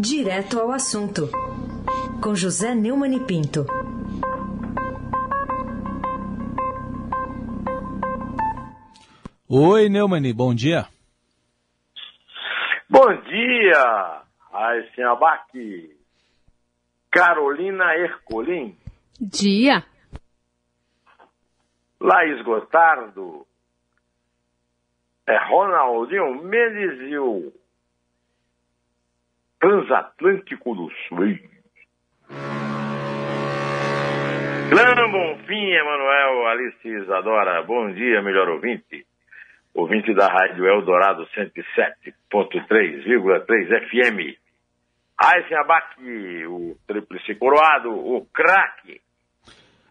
Direto ao assunto, com José Neumann e Pinto. Oi, Neumani, bom dia. Bom dia, Aysen Abac, Carolina Ercolim. Dia. Laís Gotardo, é Ronaldinho Mendes e o Transatlântico do Sul. Clã Bonfim, Emanuel, Alice Isadora, bom dia, melhor ouvinte. Ouvinte da Rádio Eldorado 107.3,3 FM. Aysen Abac, o tríplice coroado, o craque.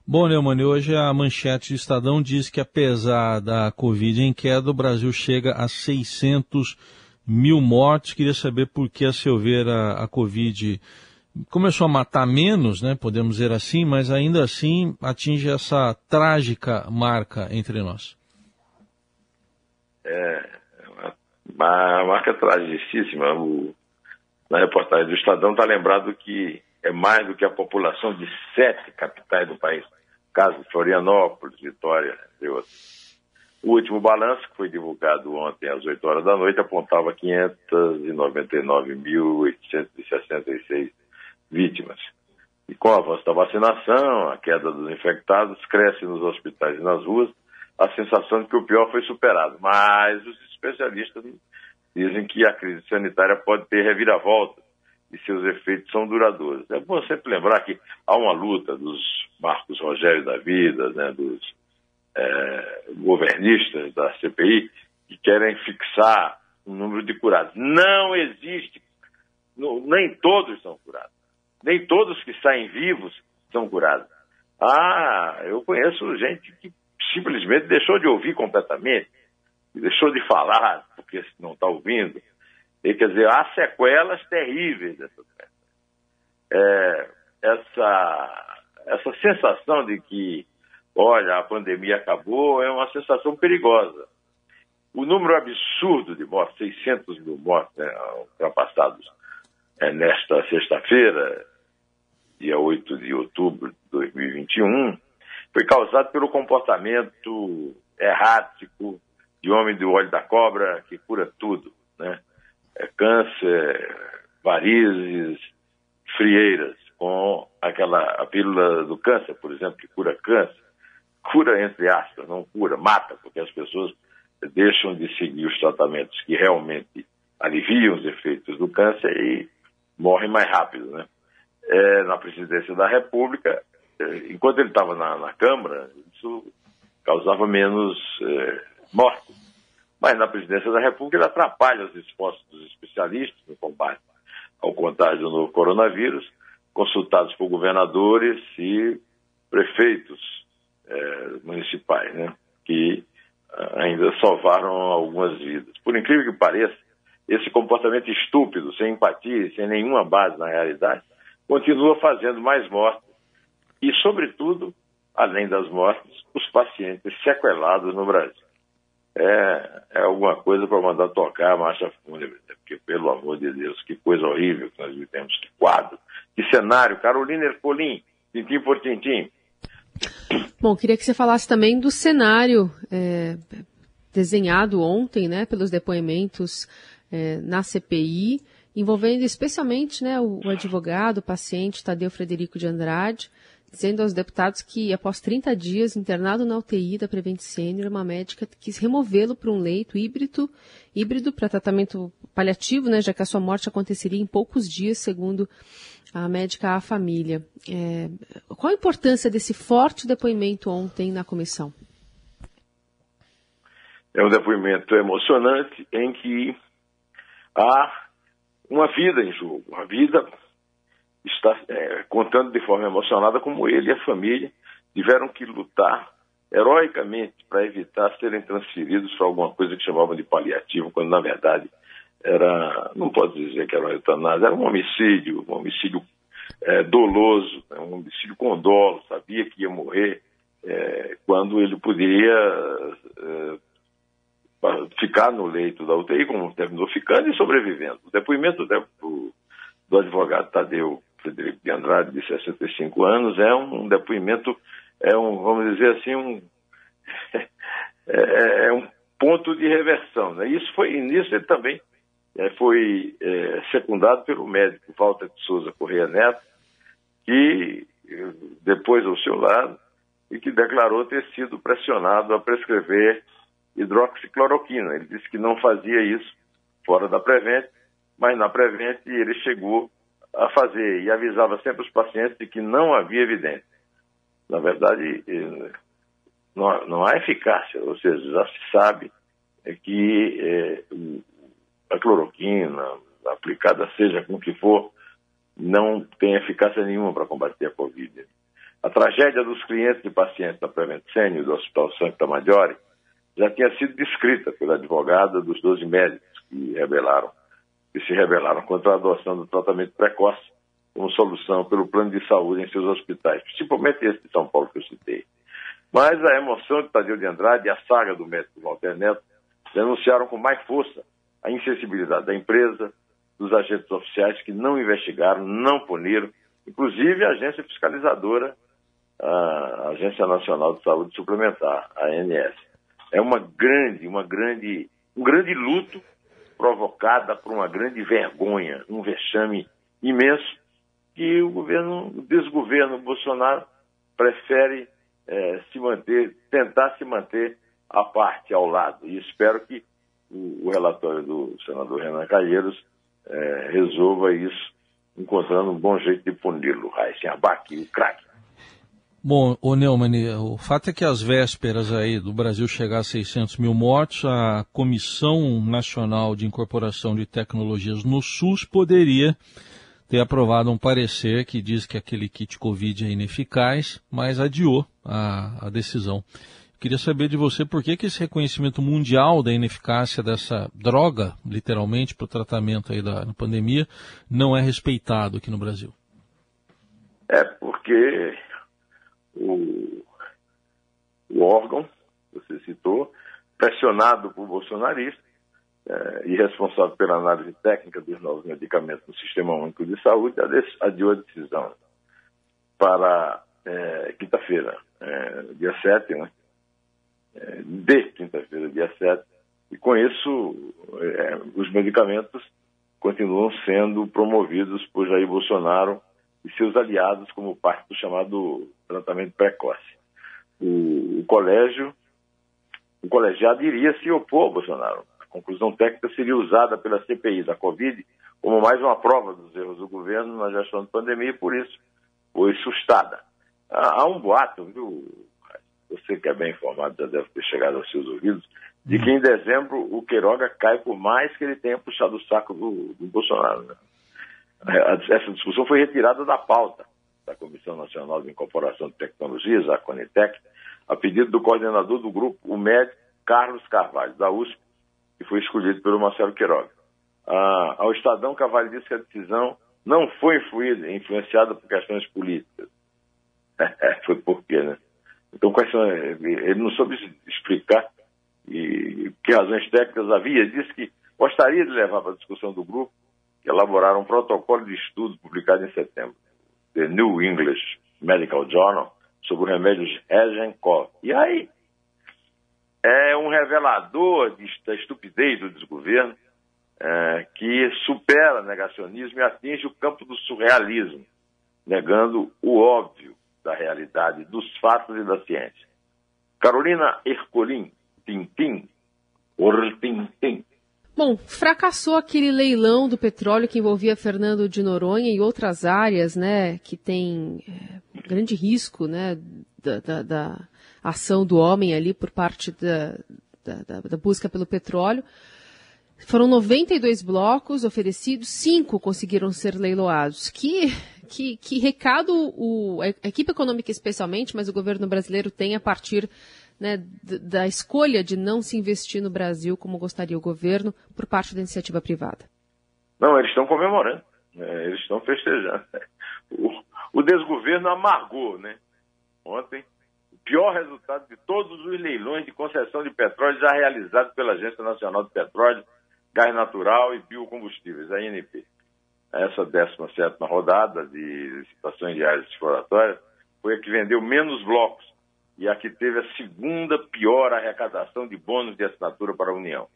Bom, Neumann, hoje a manchete do Estadão diz que apesar da Covid em queda, o Brasil chega a 600 mil mortes. Queria saber por que, a seu ver, a, a Covid começou a matar menos, né, podemos dizer assim, mas ainda assim atinge essa trágica marca entre nós. É, uma marca trágicíssima. O, na reportagem do Estadão está lembrado que é mais do que a população de sete capitais do país. Caso Florianópolis, Vitória, entre outros. O último balanço, que foi divulgado ontem às 8 horas da noite, apontava 599.866 vítimas. E com o avanço da vacinação, a queda dos infectados, cresce nos hospitais e nas ruas a sensação de que o pior foi superado. Mas os especialistas dizem que a crise sanitária pode ter reviravolta e seus efeitos são duradouros. É bom sempre lembrar que há uma luta dos Marcos Rogério da vida, né, dos é, governistas da CPI, que querem fixar um número de curados. Não existe, não, nem todos são curados. Nem todos que saem vivos são curados. Ah, eu conheço gente que simplesmente deixou de ouvir completamente, deixou de falar porque não está ouvindo. E, quer dizer, há sequelas terríveis dessa doença. É, essa, essa sensação de que, olha, a pandemia acabou, é uma sensação perigosa. O número absurdo de mortes, 600 mil mortes né, ultrapassados é, nesta sexta-feira, dia 8 de outubro de 2021, foi causado pelo comportamento errático de homem do óleo da cobra que cura tudo, né? É câncer, varizes, frieiras, com aquela a pílula do câncer, por exemplo, que cura câncer, cura entre aspas, não cura, mata, porque as pessoas deixam de seguir os tratamentos que realmente aliviam os efeitos do câncer e morrem mais rápido, né? É, na presidência da República, enquanto ele estava na, na, Câmara, isso causava menos é, mortes. Mas na presidência da República ele atrapalha os esforços dos especialistas no combate ao contágio no coronavírus, consultados por governadores e prefeitos é, municipais, né, que ainda salvaram algumas vidas. Por incrível que pareça, esse comportamento estúpido, sem empatia, sem nenhuma base na realidade, continua fazendo mais mortes e, sobretudo, além das mortes, os pacientes sequelados no Brasil. É, é alguma coisa para mandar tocar a marcha fúnebre, né? porque, pelo amor de Deus, que coisa horrível que nós vivemos, que quadro, que cenário. Carolina Ercolim, tintim por tintim. Bom, queria que você falasse também do cenário é, desenhado ontem, né, pelos depoimentos é, na CPI, envolvendo especialmente né, o, o advogado, o paciente Tadeu Frederico de Andrade, dizendo aos deputados que, após 30 dias internado na UTI da Prevent Senior, uma médica quis removê-lo para um leito híbrido, híbrido para tratamento paliativo, né, já que a sua morte aconteceria em poucos dias, segundo a médica à família. É, qual a importância desse forte depoimento ontem na comissão? É um depoimento emocionante em que há uma vida em jogo, uma vida está é, contando de forma emocionada como ele e a família tiveram que lutar heroicamente para evitar serem transferidos para alguma coisa que chamavam de paliativo, quando na verdade era, não posso dizer que era uma eutanásia, era um homicídio, um homicídio é, doloso, né, um homicídio com dolo, sabia que ia morrer é, quando ele poderia é, ficar no leito da UTI, como terminou ficando e sobrevivendo. O depoimento do do advogado Tadeu Frederico de Andrade, de 65 anos, é um depoimento, é um, vamos dizer assim, um, é, é, um ponto de reversão. Né? Isso foi, nisso ele também é, foi é, secundado pelo médico Walter de Souza Correia Neto, que depois ao seu lado e que declarou ter sido pressionado a prescrever hidroxicloroquina. Ele disse que não fazia isso fora da Prevent, mas na Prevent ele chegou a fazer e avisava sempre os pacientes de que não havia evidência. Na verdade, eh, não, há eficácia, ou seja, já se sabe que é, a cloroquina, aplicada seja com o que for, não tem eficácia nenhuma para combater a Covid. A tragédia dos clientes e pacientes da Prevent Senior do Hospital Santa Maggiore já tinha sido descrita pela advogada dos 12 médicos que rebelaram que se rebelaram contra a adoção do tratamento precoce como solução pelo plano de saúde em seus hospitais, principalmente esse de São Paulo que eu citei. Mas a emoção de Tadeu de Andrade e a saga do médico Walter Neto denunciaram com mais força a insensibilidade da empresa, dos agentes oficiais que não investigaram, não puniram, inclusive a agência fiscalizadora, a Agência Nacional de Saúde Suplementar, a ANS. É uma grande, uma grande, um grande luto provocada por uma grande vergonha, um vexame imenso que o governo, o desgoverno Bolsonaro prefere é, se manter, tentar se manter à parte, ao lado. E espero que o, o relatório do senador Renan Calheiros é, resolva isso, encontrando um bom jeito de puni-lo, Raíssen Abac, o craque. Bom, o Neumann, o fato é que às vésperas aí do Brasil chegar a 600 mil mortos, a Comissão Nacional de Incorporação de Tecnologias no SUS poderia ter aprovado um parecer que diz que aquele kit Covid é ineficaz, mas adiou a, a decisão. Queria saber de você por que, que esse reconhecimento mundial da ineficácia dessa droga, literalmente, para o tratamento aí da pandemia, não é respeitado aqui no Brasil. É porque o, o órgão, você citou, pressionado por bolsonaristas é, e responsável pela análise técnica dos novos medicamentos no Sistema Único de Saúde, adiou a decisão para é, quinta-feira, é, dia 7, né? De quinta-feira, dia 7, e com isso é, os medicamentos continuam sendo promovidos por Jair Bolsonaro e seus aliados como parte do chamado tratamento precoce. O, o colégio, o colegiado iria se opor ao Bolsonaro. A conclusão técnica seria usada pela CPI da Covid como mais uma prova dos erros do governo na gestão da pandemia e por isso foi sustada. Há um boato, viu? Você que é bem informado já deve ter chegado aos seus ouvidos, de que em dezembro o Queiroga cai por mais que ele tenha puxado o saco do, do Bolsonaro. Né? Essa discussão foi retirada da pauta da Comissão Nacional de Incorporação de Tecnologias, a Conitec, a pedido do coordenador do grupo, o médico Carlos Carvalho, da USP, que foi escolhido pelo Marcelo Queiroga. Ah, ao Estadão, Carvalho disse que a decisão não foi influída, influenciada por questões políticas. foi por quê, né? Então, quais são, ele não soube explicar e que razões técnicas havia. Disse que gostaria de levar para a discussão do grupo elaborar um protocolo de estudo publicado em setembro, The New English Medical Journal, sobre o remédio Regencov. E aí, é um revelador da estupidez do desgoverno é, que supera negacionismo e atinge o campo do surrealismo, negando o óbvio da realidade, dos fatos e da ciência. Carolina Ercolim, Tintim, Ortintim, Bom, fracassou aquele leilão do petróleo que envolvia Fernando de Noronha e outras áreas, né, que tem é, grande risco, né, da, da, da, ação do homem ali por parte da, da, da busca pelo petróleo. Foram 92 blocos oferecidos, cinco conseguiram ser leiloados. Que, que, que recado o, a equipe econômica especialmente, mas o governo brasileiro tem a partir né, da escolha de não se investir no Brasil como gostaria o governo por parte da iniciativa privada? Não, eles estão comemorando, né, eles estão festejando. O, o desgoverno amargou, né? Ontem, o pior resultado de todos os leilões de concessão de petróleo já realizados pela Agência Nacional de Petróleo, Gás Natural e Biocombustíveis, a ANP. Essa 17 rodada de licitações de áreas exploratórias, foi a que vendeu menos blocos e a que teve a segunda pior arrecadação de bônus de assinatura para a União.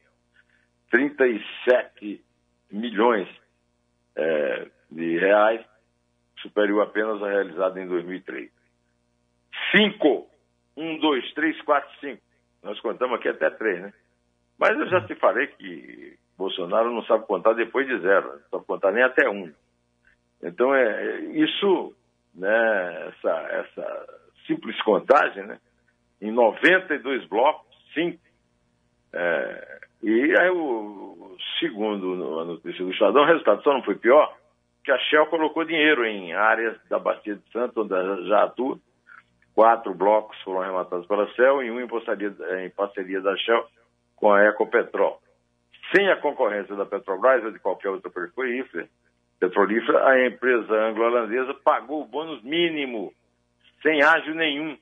37 milhões é, de reais, superior apenas a realizada em 2003. Cinco. Um, dois, três, quatro, cinco. Nós contamos aqui até três, né? Mas eu já te falei que Bolsonaro não sabe contar depois de zero, não sabe contar nem até um. Então, é, é isso, né, essa, essa simples contagem, né, em 92 blocos, cinco. É, e aí, o, segundo a notícia do Estadão, o resultado só não foi pior, que a Shell colocou dinheiro em áreas da Bacia de Santos, onde já atua. Quatro blocos foram arrematados pela Shell e um em parceria, em parceria da Shell com a Ecopetrol. Sem a concorrência da Petrobras ou de qualquer outra petrolífera, petrolífera a empresa anglo-holandesa pagou o bônus mínimo, sem ágio nenhum.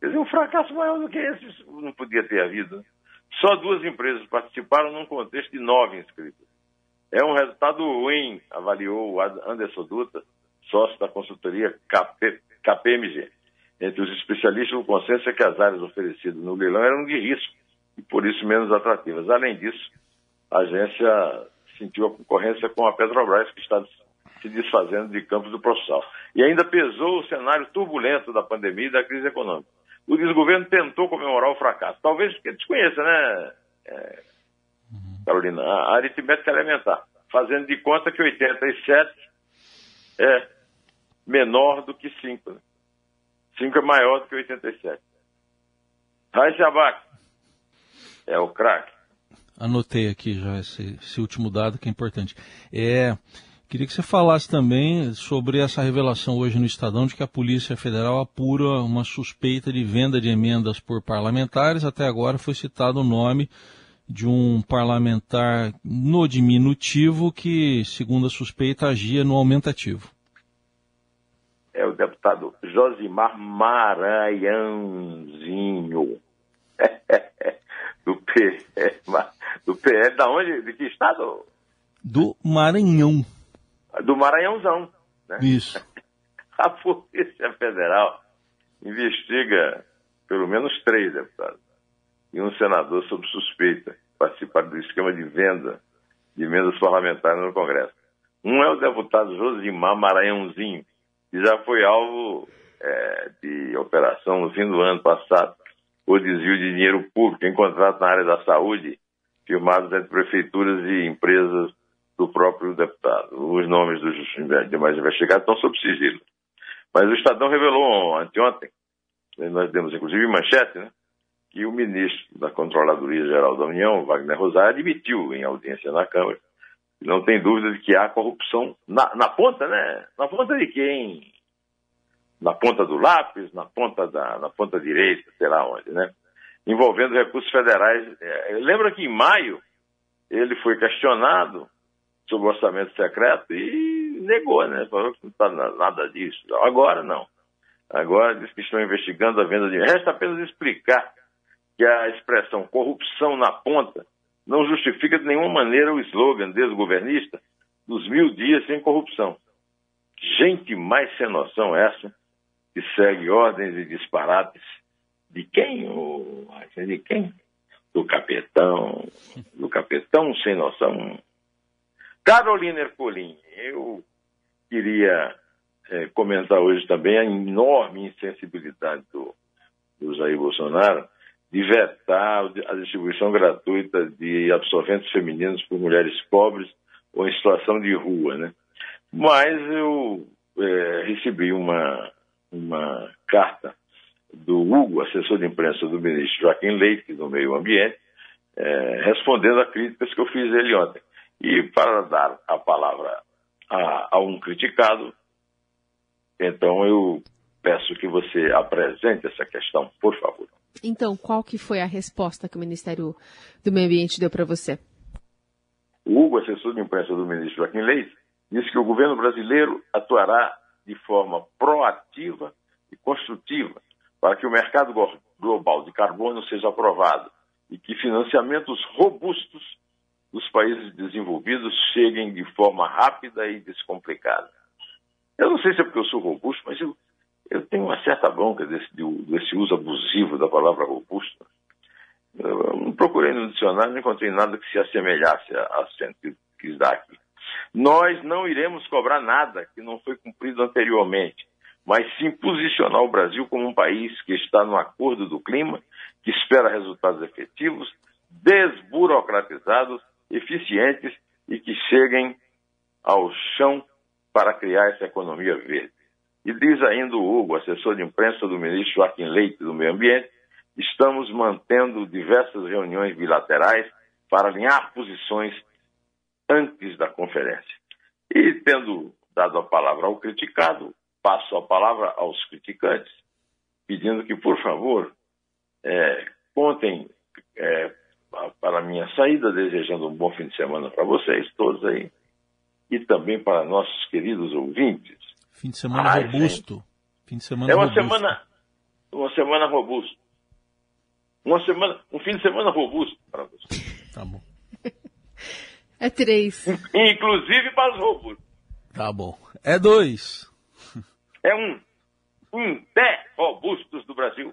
Quer dizer, um fracasso maior do que esse não podia ter havido. Só duas empresas participaram num contexto de nove inscritos. É um resultado ruim, avaliou Anderson Dutra, sócio da consultoria KP, KPMG. Entre os especialistas, o consenso é que as áreas oferecidas no leilão eram de risco e, por isso, menos atrativas. Além disso, a agência sentiu a concorrência com a Petrobras, que está se desfazendo de campos do profissional. E ainda pesou o cenário turbulento da pandemia e da crise econômica. O desgoverno tentou comemorar o fracasso. Talvez porque desconheça, né, é, Carolina, a aritmética elementar, fazendo de conta que 87 é menor do que 5. Né? 5 é maior do que 87. Raíssa Abac é o craque. Anotei aqui já esse, esse, último dado que é importante. É, queria que você falasse também sobre essa revelação hoje no Estadão de que a Polícia Federal apura uma suspeita de venda de emendas por parlamentares. Até agora foi citado o nome de um parlamentar no diminutivo que, segundo a suspeita, agia no aumentativo. É o deputado Josimar Maranhãozinho. do P, do PL, da onde? De que estado? Do Maranhão. Do Maranhãozão. Né? Isso. A Polícia Federal investiga pelo menos três deputados e um senador sob suspeita participaram do esquema de venda de emendas parlamentares no Congresso. Um é o deputado Josimar Maranhãozinho, que já foi alvo é, de operação no fim do ano passado por desvio de dinheiro público em contratos na área da saúde, firmados entre prefeituras e empresas do próprio deputado. Os nomes dos demais investigados estão sob sigilo. Mas o Estadão revelou anteontem, nós demos inclusive manchete, né, que o ministro da Controladoria Geral da União, Wagner Rosário, admitiu em audiência na Câmara não tem dúvida de que há corrupção na, na ponta, né? Na ponta de quem? Na ponta do lápis, na ponta, da, na ponta direita, sei lá onde, né? Envolvendo recursos federais. É, lembra que em maio ele foi questionado sobre o orçamento secreto e negou, né? Falou que não está nada disso. Agora não. Agora diz que estão investigando a venda de. Resta apenas explicar que a expressão corrupção na ponta não justifica de nenhuma maneira o slogan desgovernista dos mil dias sem corrupção. Gente mais sem noção essa que segue ordens e disparates de quem? O, de quem? Do capitão, do capitão sem noção. Carolina Ercolim, eu queria é, comentar hoje também a enorme insensibilidade do, do Jair Bolsonaro de vetar a distribuição gratuita de absorventes femininos por mulheres pobres ou em situação de rua, né? Mas eu é, recebi uma uma carta do Hugo, assessor de imprensa do ministro Joaquim Leite, do Meio Ambiente, é, respondendo a críticas que eu fiz a ele ontem. E para dar a palavra a, a um criticado, então eu peço que você apresente essa questão, por favor. Então, qual que foi a resposta que o Ministério do Meio Ambiente deu para você? O Hugo, assessor de imprensa do ministro Joaquim Leite, disse que o governo brasileiro atuará de forma proativa e construtiva para que o mercado global de carbono seja aprovado e que financiamentos robustos dos países desenvolvidos cheguem de forma rápida e descomplicada. Eu não sei se é porque eu sou robusto, mas eu, eu tenho uma certa bronca desse, desse uso abusivo da palavra robusto. Eu não procurei no dicionário, não encontrei nada que se assemelhasse a sentido que quis aqui. Nós não iremos cobrar nada que não foi cumprido anteriormente, mas sim posicionar o Brasil como um país que está no acordo do clima, que espera resultados efetivos, desburocratizados, eficientes e que cheguem ao chão para criar essa economia verde. E diz ainda o Hugo, assessor de imprensa do ministro Joaquim Leite do Meio Ambiente, estamos mantendo diversas reuniões bilaterais para alinhar posições antes da conferência. E tendo dado a palavra ao criticado, passo a palavra aos criticantes, pedindo que, por favor, é, contem é, para a minha saída, desejando um bom fim de semana para vocês todos aí, e também para nossos queridos ouvintes. Fim de semana Ai, robusto. Fim de semana é uma robusto. semana, uma semana robusta. Uma semana, um fim de semana robusto para vocês. Tá bom. É três. Inclusive para os robustos. Tá bom. É dois. É um. Um pé robustos do Brasil.